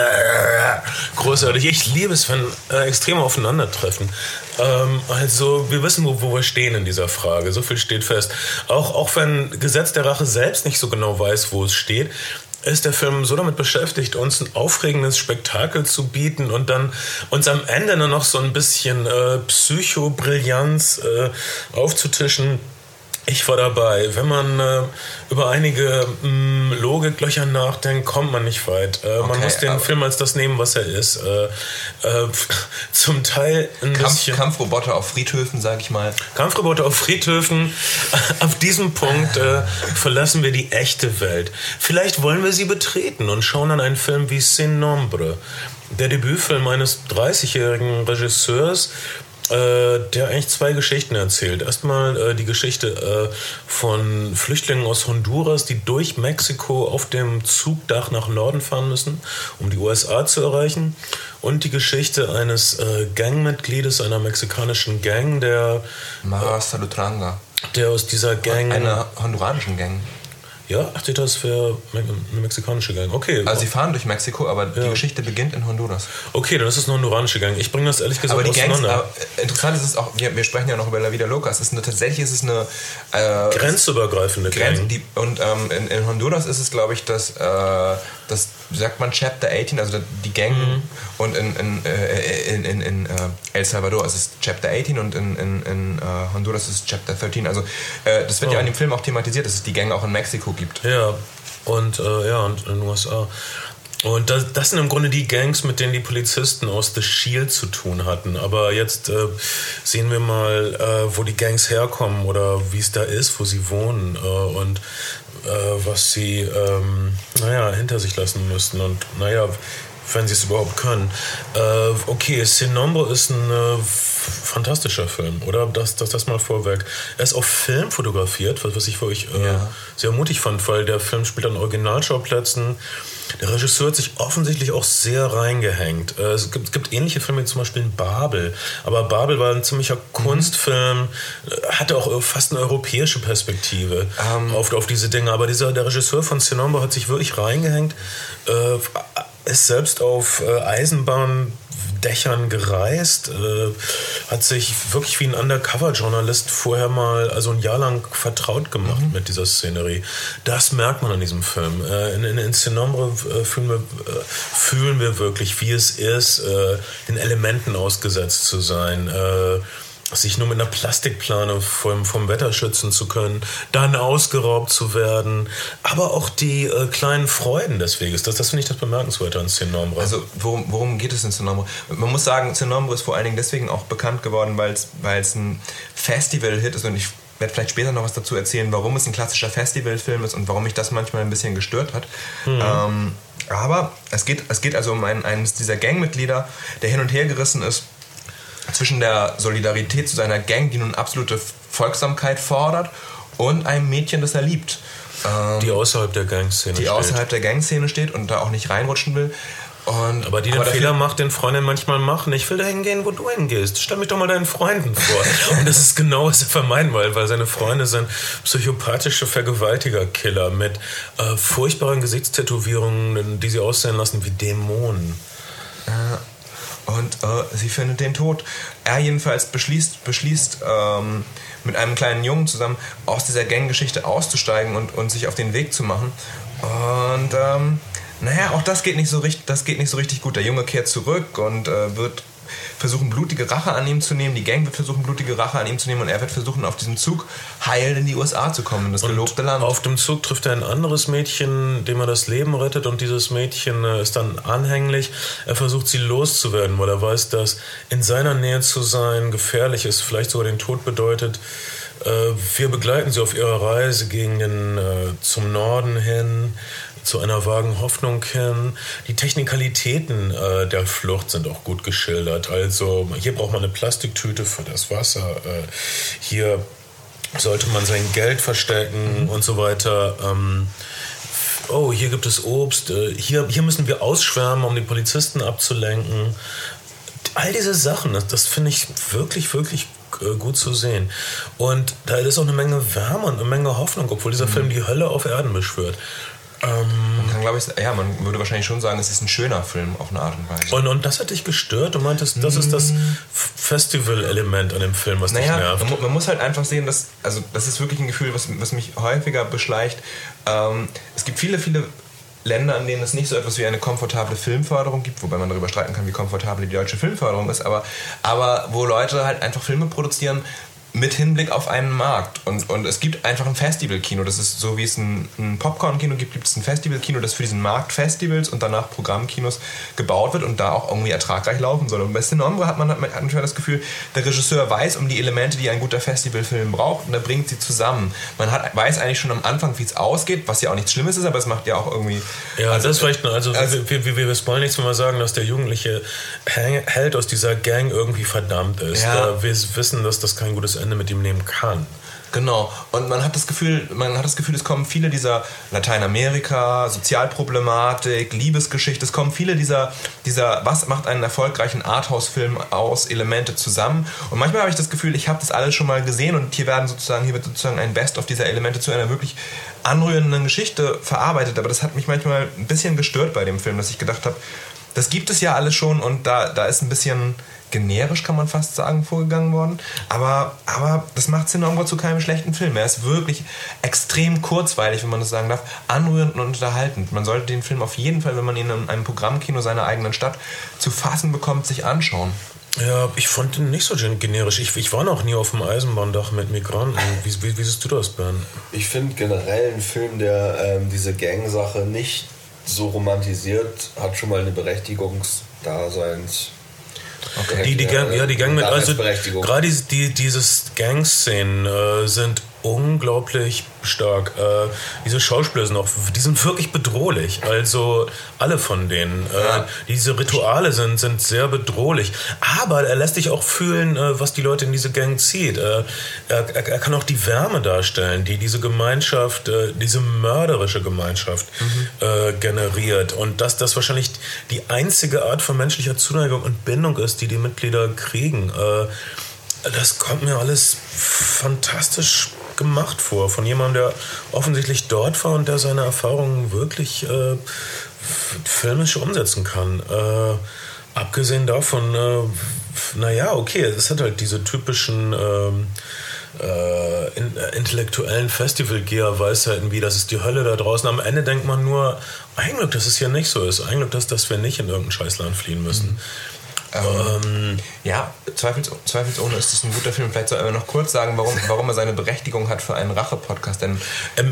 großartig. Ich liebe es, wenn äh, Extreme aufeinandertreffen. Ähm, also, wir wissen, wo, wo wir stehen in dieser Frage. So viel steht fest. Auch, auch wenn Gesetz der Rache selbst nicht so genau weiß, wo es steht, ist der Film so damit beschäftigt, uns ein aufregendes Spektakel zu bieten und dann uns am Ende nur noch so ein bisschen äh, Psychobrillanz äh, aufzutischen ich war dabei. Wenn man äh, über einige mh, mm, Logiklöcher nachdenkt, kommt man nicht weit. Äh, okay, man muss den Film als das nehmen, was er ist. Äh, äh zum Teil ein Kampf, bisschen. Kampfroboter auf Friedhöfen, sag ich mal. Kampfroboter auf Friedhöfen. auf diesem Punkt äh, verlassen wir die echte Welt. Vielleicht wollen wir sie betreten und schauen an einen Film wie Sin Nombre. Der Debütfilm eines 30-jährigen Regisseurs, äh, der eigentlich zwei Geschichten erzählt. Erstmal äh, die Geschichte äh, von Flüchtlingen aus Honduras, die durch Mexiko auf dem Zugdach nach Norden fahren müssen, um die USA zu erreichen. Und die Geschichte eines äh, Gangmitgliedes einer mexikanischen Gang, der. Mara Salutranga. Der aus dieser Gang. Einer honduranischen Gang. Ja, ach, das wäre eine mexikanische Gang. Okay. Also sie fahren durch Mexiko, aber ja. die Geschichte beginnt in Honduras. Okay, dann ist es eine hondoranische Gang. Ich bringe das ehrlich gesagt aber die Gangs, aber interessant ist es auch, wir, wir, sprechen ja noch über La Vida Loca. Es ist eine, tatsächlich ist es eine äh, grenzübergreifende Grenz, Gang. Die, und ähm, in, in, Honduras ist es, glaube ich, dass äh, sagt man Chapter 18, also die Gang mhm. und in, in, äh, in, in, in, äh, El Salvador ist es Chapter 18 und in, in, in uh, Honduras ist es Chapter 13. Also äh, das wird oh. ja in dem Film auch thematisiert, dass es die Gang auch in Mexiko gibt. Ja, und äh, ja, und in den USA. Und das, das, sind im Grunde die Gangs, mit denen die Polizisten aus The Shield zu tun hatten. Aber jetzt äh, sehen wir mal, äh, wo die Gangs herkommen oder wie es da ist, wo sie wohnen. Äh, und äh, was sie, ähm, naja, hinter sich lassen müssten. Und, naja, wenn sie es überhaupt können. Äh, okay, Sin Nombre ist ein äh, fantastischer Film, oder? Das, das, das mal vorweg. Er ist auf Film fotografiert, was, was ich wirklich äh, ja. sehr mutig fand, weil der Film spielt an Originalschauplätzen. Der Regisseur hat sich offensichtlich auch sehr reingehängt. Äh, es gibt, es gibt ähnliche Filme wie zum Beispiel in Babel. Aber Babel war ein ziemlicher Kunstfilm, äh, hatte auch fast eine europäische Perspektive um. Ähm. auf, auf diese Dinge. Aber dieser, der Regisseur von Sinombo hat sich wirklich reingehängt, äh, ist selbst auf äh, Eisenbahn Dächern gereist, äh, hat sich wirklich wie ein Undercover-Journalist vorher mal, also ein Jahr lang vertraut gemacht mhm. mit dieser Szenerie. Das merkt man an diesem Film. Äh, in, in, in Cinombre fühlen, wir, fühlen wir wirklich, wie es ist, den Elementen ausgesetzt zu sein sich nur mit einer Plastikplane vom, vom Wetter schützen zu können, dann ausgeraubt zu werden, aber auch die äh, kleinen Freuden des Weges. Das, das finde ich das Bemerkenswerte an Cinombre. Also worum, worum geht es in Cinombre? Man muss sagen, Cinombre ist vor allen Dingen deswegen auch bekannt geworden, weil es ein Festival-Hit ist und ich werde vielleicht später noch was dazu erzählen, warum es ein klassischer Festivalfilm ist und warum mich das manchmal ein bisschen gestört hat. Mhm. Ähm, aber es geht, es geht also um einen, eines dieser Gangmitglieder, der hin und her gerissen ist zwischen der Solidarität zu seiner Gang, die nun absolute Folgsamkeit fordert, und einem Mädchen, das er liebt. Ähm, die außerhalb der Gangszene steht. Die außerhalb der Gangszene steht und da auch nicht reinrutschen will. Und, aber die den Fehler macht, den Freundin manchmal machen. Ich will dahin gehen, wo du hingehst. Stell mich doch mal deinen Freunden vor. und das ist genau, was er vermeiden will, weil seine Freunde sind psychopathische Vergewaltiger-Killer mit äh, furchtbaren Gesichtstätowierungen, die sie aussehen lassen wie Dämonen. Ja. Und äh, sie findet den Tod. Er jedenfalls beschließt, beschließt ähm, mit einem kleinen Jungen zusammen aus dieser Ganggeschichte auszusteigen und, und sich auf den Weg zu machen. Und ähm, naja, auch das geht nicht so richtig, das geht nicht so richtig gut. Der Junge kehrt zurück und äh, wird versuchen, blutige Rache an ihm zu nehmen. Die Gang wird versuchen, blutige Rache an ihm zu nehmen und er wird versuchen, auf diesem Zug heil in die USA zu kommen, in das und gelobte Land. Auf dem Zug trifft er ein anderes Mädchen, dem er das Leben rettet und dieses Mädchen äh, ist dann anhänglich. Er versucht, sie loszuwerden, weil er weiß, dass in seiner Nähe zu sein gefährlich ist, vielleicht sogar den Tod bedeutet. Äh, wir begleiten sie auf ihrer Reise gegen den, äh, zum Norden hin zu einer vagen Hoffnung hin. Die Technikalitäten äh, der Flucht sind auch gut geschildert. Also hier braucht man eine Plastiktüte für das Wasser. Äh, hier sollte man sein Geld verstecken mhm. und so weiter. Ähm, oh, hier gibt es Obst. Äh, hier, hier müssen wir ausschwärmen, um die Polizisten abzulenken. All diese Sachen, das, das finde ich wirklich, wirklich äh, gut zu sehen. Und da ist auch eine Menge Wärme und eine Menge Hoffnung, obwohl dieser mhm. Film die Hölle auf Erden beschwört. Ähm, man kann, glaube ich, ja, man würde wahrscheinlich schon sagen, es ist ein schöner Film auf eine Art und Weise. Und, und das hat dich gestört? Du meintest, das ist das mm. Festival-Element an dem Film, was naja, dich nervt. Man, man, muss halt einfach sehen, dass, also das ist wirklich ein Gefühl, was, was mich häufiger beschleicht. Ähm, es gibt viele, viele Länder, in denen es nicht so etwas wie eine komfortable Filmförderung gibt, wobei man darüber streiten kann, wie komfortabel die deutsche Filmförderung ist, aber, aber wo Leute halt einfach Filme produzieren, mit Hinblick auf einen Markt. Und, und es gibt einfach ein Festivalkino. Das ist so, wie es ein, ein Popcorn-Kino gibt, gibt es ein Festivalkino, das für diesen Markt Festivals und danach Programmkinos gebaut wird und da auch irgendwie ertragreich laufen soll. Und bei Cinombre hat man, hat man das Gefühl, der Regisseur weiß um die Elemente, die ein guter Festivalfilm braucht und er bringt sie zusammen. Man hat, weiß eigentlich schon am Anfang, wie es ausgeht, was ja auch nichts Schlimmes ist, aber es macht ja auch irgendwie... Ja, also, das ist vielleicht... Also, also wir, wir, wir spoilen nichts, wenn wir sagen, dass der jugendliche Held aus dieser Gang irgendwie verdammt ist. Ja. wir wissen, dass das kein gutes Ende Ende mit ihm nehmen kann. Genau. Und man hat das Gefühl, man hat das Gefühl, es kommen viele dieser Lateinamerika, Sozialproblematik, Liebesgeschichte, es kommen viele dieser, dieser, was macht einen erfolgreichen Arthouse-Film aus, Elemente zusammen. Und manchmal habe ich das Gefühl, ich habe das alles schon mal gesehen und hier werden sozusagen, hier wird sozusagen ein Best of dieser Elemente zu einer wirklich anrührenden Geschichte verarbeitet. Aber das hat mich manchmal ein bisschen gestört bei dem Film, dass ich gedacht habe, das gibt es ja alles schon und da, da ist ein bisschen generisch, kann man fast sagen, vorgegangen worden. Aber, aber das macht Cinema zu keinem schlechten Film. Er ist wirklich extrem kurzweilig, wenn man das sagen darf, anrührend und unterhaltend. Man sollte den Film auf jeden Fall, wenn man ihn in einem Programmkino seiner eigenen Stadt zu fassen bekommt, sich anschauen. Ja, ich fand ihn nicht so generisch. Ich, ich war noch nie auf dem Eisenbahndach mit Migranten. Wie, wie, wie siehst du das, Ben? Ich finde generell einen Film, der ähm, diese Gang-Sache nicht so romantisiert, hat schon mal eine Berechtigungsdaseins. Okay. Die, die Gang, ja, die Gang mit, also gerade die, dieses Gang-Szenen äh, sind unglaublich stark. Äh, diese Schauspieler sind auch, die sind wirklich bedrohlich. Also alle von denen. Äh, ja. Diese Rituale sind, sind sehr bedrohlich. Aber er lässt dich auch fühlen, äh, was die Leute in diese Gang zieht. Äh, er, er, kann auch die Wärme darstellen, die diese Gemeinschaft, äh, diese mörderische Gemeinschaft mhm. Generiert. Und dass das wahrscheinlich die einzige Art von menschlicher Zuneigung und Bindung ist, die die Mitglieder kriegen. das kommt mir alles fantastisch gemacht vor. Von jemandem, der offensichtlich dort war und der seine Erfahrungen wirklich äh, filmisch umsetzen kann. Äh, abgesehen davon, äh, naja, okay, es hat halt diese typischen ähm, äh, in, äh, intellektuellen Festivalgeher-Weisheiten wie, das ist die Hölle da draußen. Am Ende denkt man nur, ein Glück, dass es hier nicht so ist. Ein Glück, dass, dass wir nicht in irgendein Scheißland fliehen müssen. Mhm. Ähm, ja, zweifels, zweifelsohne ist es ein guter Film. Vielleicht soll er noch kurz sagen, warum, warum er seine Berechtigung hat für einen Rache-Podcast. Ähm,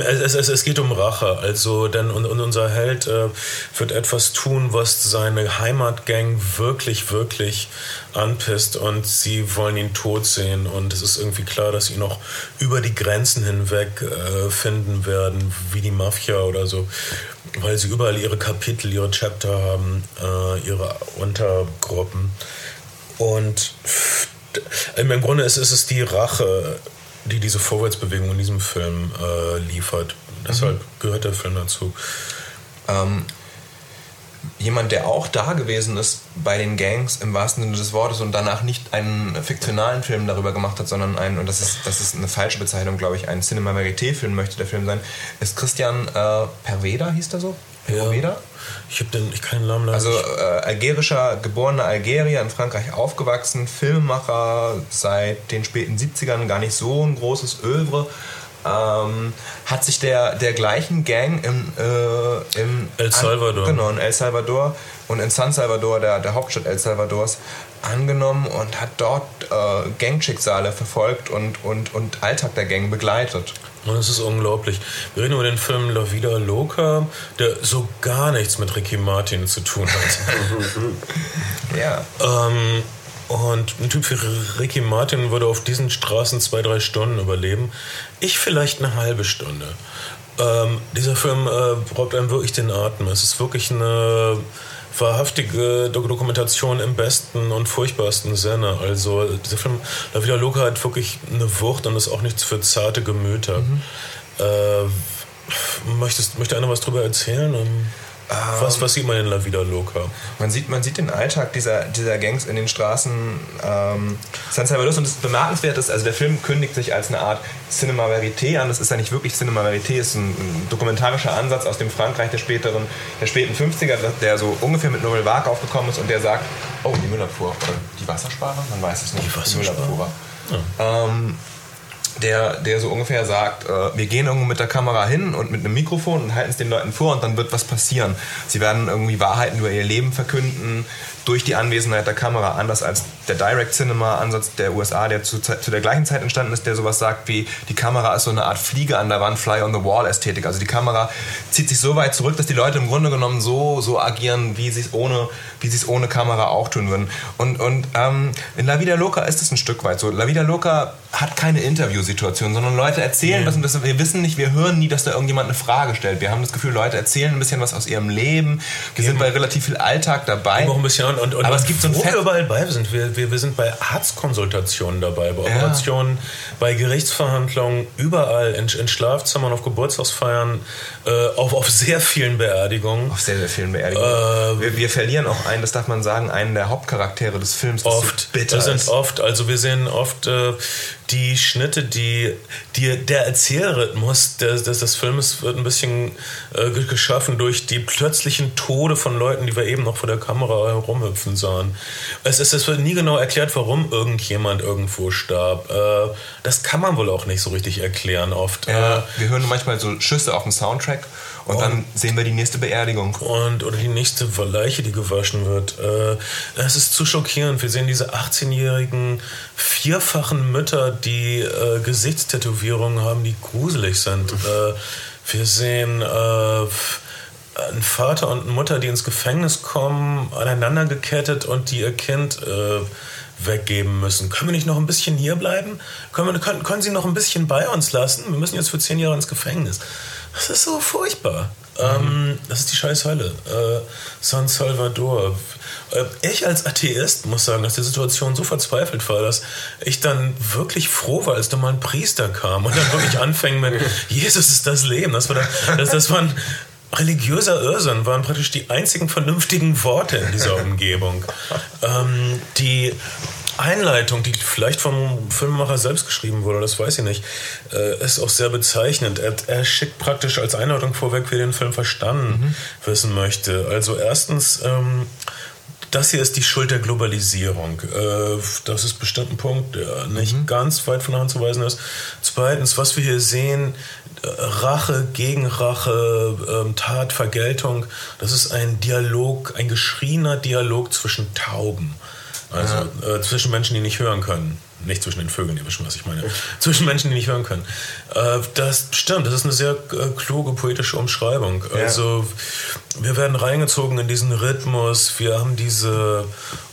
es, es, es, geht um Rache. Also, denn und, und unser Held äh, wird etwas tun, was seine Heimatgang wirklich, wirklich anpisst und sie wollen ihn tot sehen. Und es ist irgendwie klar, dass sie ihn auch über die Grenzen hinweg äh, finden werden, wie die Mafia oder so weil sie überall ihre Kapitel, ihre Chapter haben, äh, ihre Untergruppen. Und im Grunde ist, ist es die Rache, die diese Vorwärtsbewegung in diesem Film äh, liefert. Deshalb mhm. gehört der Film dazu. Ähm, jemand, der auch da gewesen ist bei den Gangs im wahrsten Sinne des Wortes und danach nicht einen fiktionalen Film darüber gemacht hat, sondern einen, und das ist, das ist eine falsche Bezeichnung, glaube ich, ein Cinema Verité-Film möchte der Film sein, ist Christian äh, Perveda, hieß der so? Perveda? Ja. Ich habe den, ich keinen Namen Also äh, algerischer, geborener Algerier, in Frankreich aufgewachsen, Filmemacher seit den späten 70ern, gar nicht so ein großes Övre ähm, hat sich der, der gleichen Gang im, äh, im El Salvador. An, genau, in El Salvador und in San Salvador, der, der Hauptstadt El Salvadors, angenommen und hat dort äh, Gangschicksale verfolgt und, und, und Alltag der Gang begleitet. Und es ist unglaublich. Wir reden über den Film La Vida Loca, der so gar nichts mit Ricky Martin zu tun hat. ja. Ähm, und ein Typ wie Ricky Martin würde auf diesen Straßen zwei, drei Stunden überleben. Ich vielleicht eine halbe Stunde. Ähm, dieser Film äh, raubt einem wirklich den Atem. Es ist wirklich eine wahrhaftige Dokumentation im besten und furchtbarsten Sinne. Also dieser Film La Vida Loca hat wirklich eine Wucht und ist auch nichts für zarte Gemüter. Mhm. Äh, möchtest, möchte einer was drüber erzählen? Was, was sieht man in La Vida Loca? Man sieht, man sieht den Alltag dieser, dieser Gangs in den Straßen ähm, San Salvador und das bemerkenswert ist, also der Film kündigt sich als eine Art Cinema Verité an. Das ist ja nicht wirklich Cinema Verité, es ist ein, ein, dokumentarischer Ansatz aus dem Frankreich der späteren, der späten 50er, der so ungefähr mit Nouvelle Vague aufgekommen ist und der sagt, oh, die Müllabfuhr, oder die Wassersparer, man weiß es nicht, die. Ja. Ähm, der, der so ungefähr sagt, äh, wir gehen irgendwo mit der Kamera hin und mit einem Mikrofon und halten es den Leuten vor und dann wird was passieren. Sie werden irgendwie Wahrheiten über ihr Leben verkünden durch die Anwesenheit der Kamera, anders als der Direct Cinema Ansatz der USA, der zu, zu der gleichen Zeit entstanden ist, der sowas sagt wie, die Kamera ist so eine Art Fliege an der Wand, Fly on the Wall Ästhetik. Also die Kamera zieht sich so weit zurück, dass die Leute im Grunde genommen so, so agieren, wie sie es ohne, wie sie es ohne Kamera auch tun würden. Und, und ähm, in La Vida Loca ist es ein Stück weit so. La Vida Loca hat keine Interviewsituation, sondern Leute erzählen ja. was und das, wir wissen nicht, wir hören nie, dass da irgendjemand eine Frage stellt. Wir haben das Gefühl, Leute erzählen ein bisschen was aus ihrem Leben. Wir sind bei relativ viel Alltag dabei. Auch ein bisschen und, und, Aber es gibt so ein wir überall bei sind. Wir, wir, wir sind bei Arztkonsultationen dabei, bei Operationen, ja. bei Gerichtsverhandlungen, überall, in, in Schlafzimmern, auf Geburtstagsfeiern, äh, auf, auf sehr vielen Beerdigungen. Auf sehr, sehr vielen Beerdigungen. Äh, wir, wir, verlieren auch einen, das darf man sagen, einen der Hauptcharaktere des Films. Oft. So bitter das sind ist. oft, also wir sehen oft äh, die Schnitte, die, die der Erzählrhythmus des, des, des Films wird ein bisschen äh, geschaffen durch die plötzlichen Tode von Leuten, die wir eben noch vor der Kamera herumhüpfen sahen. Es, ist, es wird nie genau erklärt, warum irgendjemand irgendwo starb. Äh, das kann man wohl auch nicht so richtig erklären oft. Ja, äh, wir hören manchmal so Schüsse auf dem Soundtrack und, und, dann sehen wir die nächste Beerdigung. Und, oder die nächste Leiche, die gewaschen wird. Äh, es ist zu schockierend. Wir sehen diese 18-jährigen vierfachen Mütter, die äh, Gesichtstätowierungen haben, die gruselig sind. Äh, wir sehen äh, ein Vater und eine Mutter, die ins Gefängnis kommen, aneinander gekettet und die ihr Kind äh, weggeben müssen. Können wir nicht noch ein bisschen hier bleiben? Können, wir, können, können Sie noch ein bisschen bei uns lassen? Wir müssen jetzt für zehn Jahre ins Gefängnis. Das ist so furchtbar. Mhm. Ähm, das ist die scheiß Hölle. Äh, San Salvador. Äh, ich als Atheist muss sagen, dass die Situation so verzweifelt war, dass ich dann wirklich froh war, als da mal ein Priester kam und dann wirklich anfing mit Jesus ist das Leben. Das war, dann, das, das waren religiöser Irrsinn waren praktisch die einzigen vernünftigen Worte in dieser Umgebung. Ähm, die Einleitung, die vielleicht vom Filmemacher selbst geschrieben wurde, das weiß ich nicht, äh, ist auch sehr bezeichnend. Er, er, schickt praktisch als Einleitung vorweg, wie er den Film verstanden mhm. wissen möchte. Also erstens, ähm, das hier ist die Schuld der Globalisierung. Äh, das ist bestimmt ein Punkt, der nicht mhm. ganz weit von der Hand zu weisen ist. Zweitens, was wir hier sehen, Rache, Gegenrache, ähm, Tat, Vergeltung, das ist ein Dialog, ein geschriener Dialog zwischen Tauben. Also äh, zwischen Menschen, die nicht hören können. Nicht zwischen den Vögeln, ihr wisst schon, was ich meine. zwischen Menschen, die nicht hören können. Äh, das stimmt, das ist eine sehr äh, kluge poetische Umschreibung. Ja. Also wir werden reingezogen in diesen Rhythmus, wir haben diese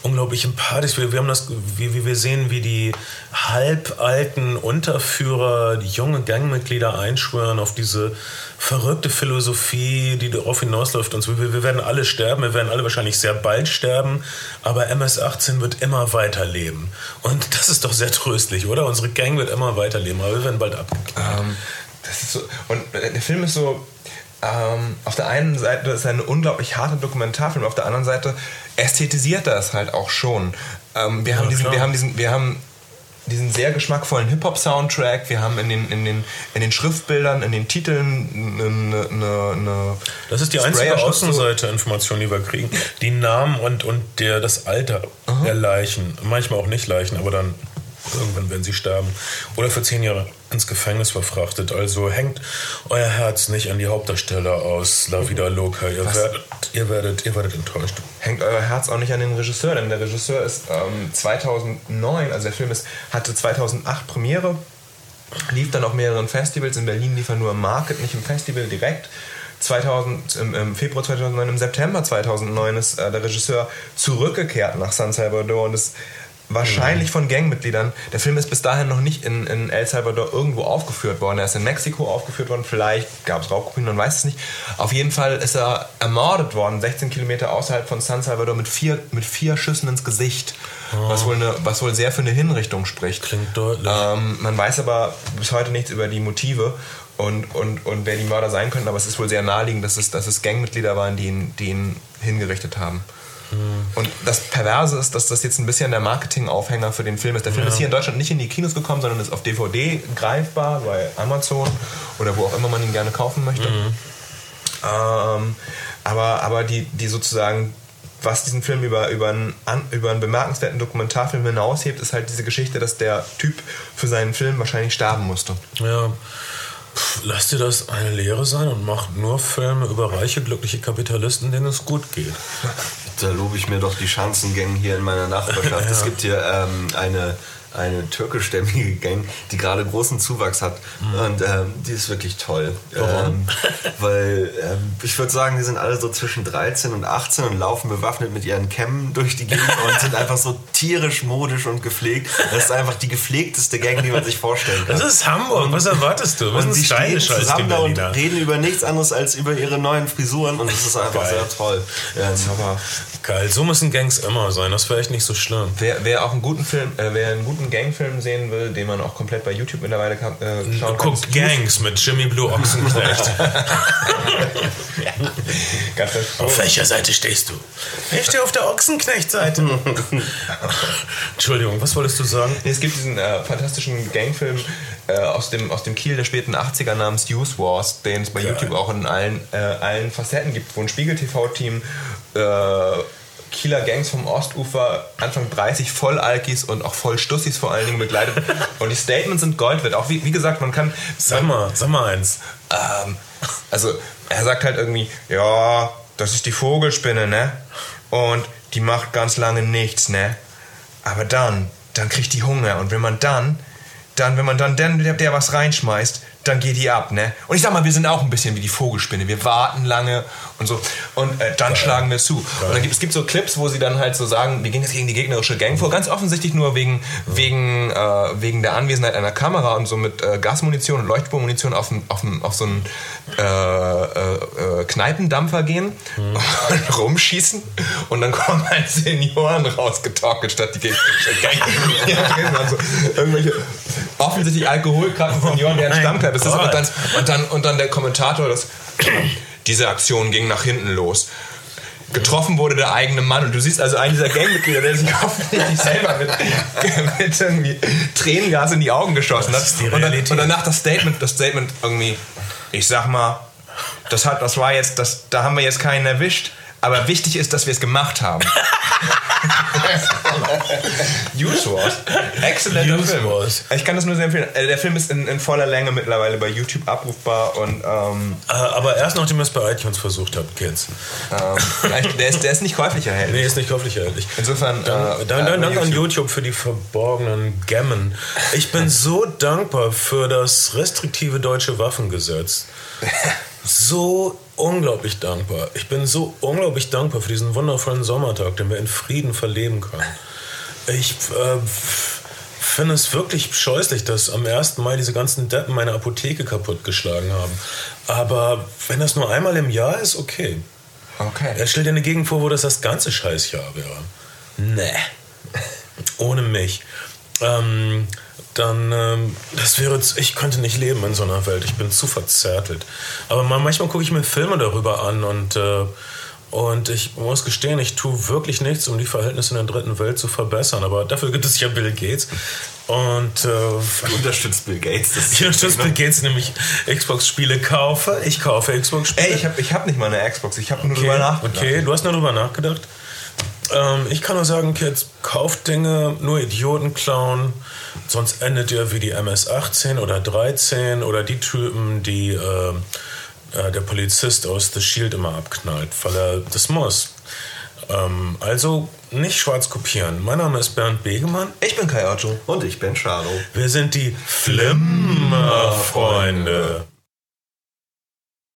unglaublichen Partys, wir, wir haben das, wie, wie wir sehen, wie die halbalten Unterführer, die junge Gangmitglieder einschwören auf diese verrückte Philosophie, die darauf hinausläuft und so. Wir, wir werden alle sterben, wir werden alle wahrscheinlich sehr bald sterben, aber MS-18 wird immer weiterleben. Und das ist doch sehr tröstlich, oder? Unsere Gang wird immer weiterleben, aber wir werden bald abgeknallt. Ähm, das ist so, und äh, der Film ist so, ähm, auf der einen Seite ist er ein unglaublich harter Dokumentarfilm, auf der anderen Seite ästhetisiert er es halt auch schon. Ähm, wir, haben diesen, klar. wir haben diesen, wir haben diesen sehr geschmackvollen Hip-Hop-Soundtrack, wir haben in den, in, den, in den Schriftbildern, in den Titeln eine, eine, eine Das ist die einzige Außenseite-Information, die wir kriegen. Die Namen und, und der, das Alter der Leichen. Manchmal auch nicht Leichen, aber dann irgendwann werden sie sterben. Oder für zehn Jahre ins Gefängnis verfrachtet. Also hängt euer Herz nicht an die Hauptdarsteller aus La Vida Loca. Ihr werdet, ihr, werdet, ihr werdet enttäuscht. hängt euer Herz auch nicht an den Regisseur, denn der Regisseur ist ähm, 2009, also der Film ist, hatte 2008 Premiere, lief dann auf mehreren Festivals. In Berlin lief er nur im Market, nicht im Festival direkt. 2000, im, Im Februar 2009, im September 2009 ist äh, der Regisseur zurückgekehrt nach San Salvador und ist wahrscheinlich von Gangmitgliedern. Der Film ist bis dahin noch nicht in, in El Salvador irgendwo aufgeführt worden. Er ist in Mexiko aufgeführt worden. Vielleicht gab es Raubkopien, man weiß es nicht. Auf jeden Fall ist er ermordet worden, 16 Kilometer außerhalb von San Salvador mit vier, mit vier Schüssen ins Gesicht. Was, wohl eine, was wohl sehr für eine Hinrichtung spricht. Klingt deutlich. Ähm, man weiß aber bis heute nichts über die Motive und, und, und wer die Mörder sein könnten, aber es ist wohl sehr naheliegend, dass es, dass es Gangmitglieder waren, die ihn, die ihn hingerichtet haben. Und das Perverse ist, dass das jetzt ein bisschen der Marketingaufhänger für den Film ist. Der Film ist hier in Deutschland nicht in die Kinos gekommen, sondern ist auf DVD greifbar bei Amazon oder wo auch immer man ihn gerne kaufen möchte. Ähm, aber aber die, die sozusagen, was diesen Film über, über, einen, über einen bemerkenswerten Dokumentarfilm hinaushebt, ist halt diese Geschichte, dass der Typ für seinen Film wahrscheinlich sterben musste. Ja. Pff, Lass dir das eine Lehre sein und mach nur Filme über reiche, glückliche Kapitalisten, denen es gut geht. Da lobe ich mir doch die Schanzengang hier in meiner Nachbarschaft. Es gibt hier ähm, eine, eine türkischstämmige Gang, die gerade großen Zuwachs hat. Und ähm, die ist wirklich toll. Ähm, weil ähm, ich würde sagen, die sind alle so zwischen 13 und 18 und laufen bewaffnet mit ihren Kämmen durch die Gegend und sind einfach so tierisch, modisch und gepflegt. Das ist einfach die gepflegteste Gang, die man sich vorstellen kann. Das ist Hamburg, was erwartest du? Wir Und sind sie stehen die zusammen da und reden über nichts anderes als über ihre neuen Frisuren und das ist einfach Geil. sehr toll. Ähm, Aber Geil, so müssen Gangs immer sein, das wäre echt nicht so schlimm. wer, wer auch einen guten Film, äh, wer einen guten Gangfilm sehen will, den man auch komplett bei YouTube mittlerweile kann, äh, schauen kann, Guckt Gangs mit Jimmy Blue Ochsenknecht. ganz auf welcher Seite stehst du? Ich stehe auf der Ochsenknecht-Seite. Entschuldigung, was wolltest du sagen? Es gibt diesen äh, fantastischen Gangfilm äh, aus, dem, aus dem Kiel der späten 80er namens Youth Wars, den es bei Geil. YouTube auch in allen, äh, allen Facetten gibt, wo ein Spiegel-TV-Team äh, Kieler Gangs vom Ostufer, Anfang 30, voll Alkis und auch voll Stussis vor allen Dingen begleitet. und die Statements sind Gold wert. Auch wie, wie gesagt, man kann. Sag mal, sag mal eins. Ähm, also, er sagt halt irgendwie, ja, das ist die Vogelspinne, ne? Und die macht ganz lange nichts, ne? Aber dann, dann kriegt die Hunger. Und wenn man dann, dann, wenn man dann den, der, der was reinschmeißt, dann geht die ab, ne? Und ich sag mal, wir sind auch ein bisschen wie die Vogelspinne. Wir warten lange und so. Und äh, dann schlagen wir zu. Und dann gibt, es gibt so Clips, wo sie dann halt so sagen, wir gehen jetzt gegen die gegnerische Gang vor. Ganz offensichtlich nur wegen, wegen, äh, wegen der Anwesenheit einer Kamera und so mit äh, Gasmunition und Leuchtspurmunition auf, auf, auf so einen äh, äh, äh, Kneipendampfer gehen und rumschießen. Und dann kommen halt Senioren rausgetorkelt statt die gegnerische Gang. Ja, also irgendwelche offensichtlich alkoholkranken Senioren, deren Stammkleid ist. Und dann, und, dann, und dann der Kommentator, das, diese Aktion ging nach hinten los. Getroffen wurde der eigene Mann und du siehst also einen dieser Gangmitglieder, der sich offensichtlich selber mit, mit irgendwie Tränengas in die Augen geschossen hat. Und, dann, und danach das Statement, das Statement irgendwie, ich sag mal, das hat, das war jetzt, das, da haben wir jetzt keinen erwischt, Aber wichtig ist, dass wir es gemacht haben. Use Wars. Exzellenter Use Film. Wars. Ich kann das nur sehr empfehlen. Äh, Der Film ist in, in voller Länge mittlerweile bei YouTube abrufbar und ähm, Äh, aber erst nachdem ihr es bei iTunes versucht habt, Kids. ähm, der, ist, der ist nicht käuflich erhältlich. Nee, ist nicht käuflich erhältlich. Insofern, Dann, äh, dann, äh, dann bei Dank an YouTube. YouTube für die verborgenen Gemmen. Ich bin so dankbar für das restriktive deutsche Waffengesetz. So unglaublich dankbar. Ich bin so unglaublich dankbar für diesen wundervollen Sommertag, den wir in Frieden verleben können. Ich äh, finde es wirklich scheußlich, dass am 1. Mai diese ganzen Deppen meine Apotheke kaputtgeschlagen haben. Aber wenn das nur einmal im Jahr ist, okay. Okay. Er stellt dir eine Gegend vor, wo das das ganze Scheißjahr wäre. Nee. Ohne mich. Ähm, dann, ähm, das wäre, ich könnte nicht leben in so einer Welt. Ich bin zu verzärtelt. Aber mal, manchmal gucke ich mir Filme darüber an und, äh, und ich muss gestehen, ich tue wirklich nichts, um die Verhältnisse in der dritten Welt zu verbessern. Aber dafür gibt es ja Bill Gates. Und äh, Du unterstützt Bill Gates. Das ich unterstütze Bill Gates, nämlich Xbox-Spiele kaufe. Ich kaufe Xbox-Spiele. Ey, ich habe ich hab nicht mal eine Xbox, ich habe nur Okay, drüber nachgedacht. okay, du hast nur drüber nachgedacht. Ähm, ich kann nur sagen, Kids, kauft Dinge, nur Idioten klauen, sonst endet ihr wie die MS-18 oder 13 oder die Typen, die äh, äh, der Polizist aus The Shield immer abknallt, weil er das muss. Ähm, also nicht schwarz kopieren. Mein Name ist Bernd Begemann. Ich bin Kai Otto. Und ich bin Charo. Wir sind die Flimmerfreunde.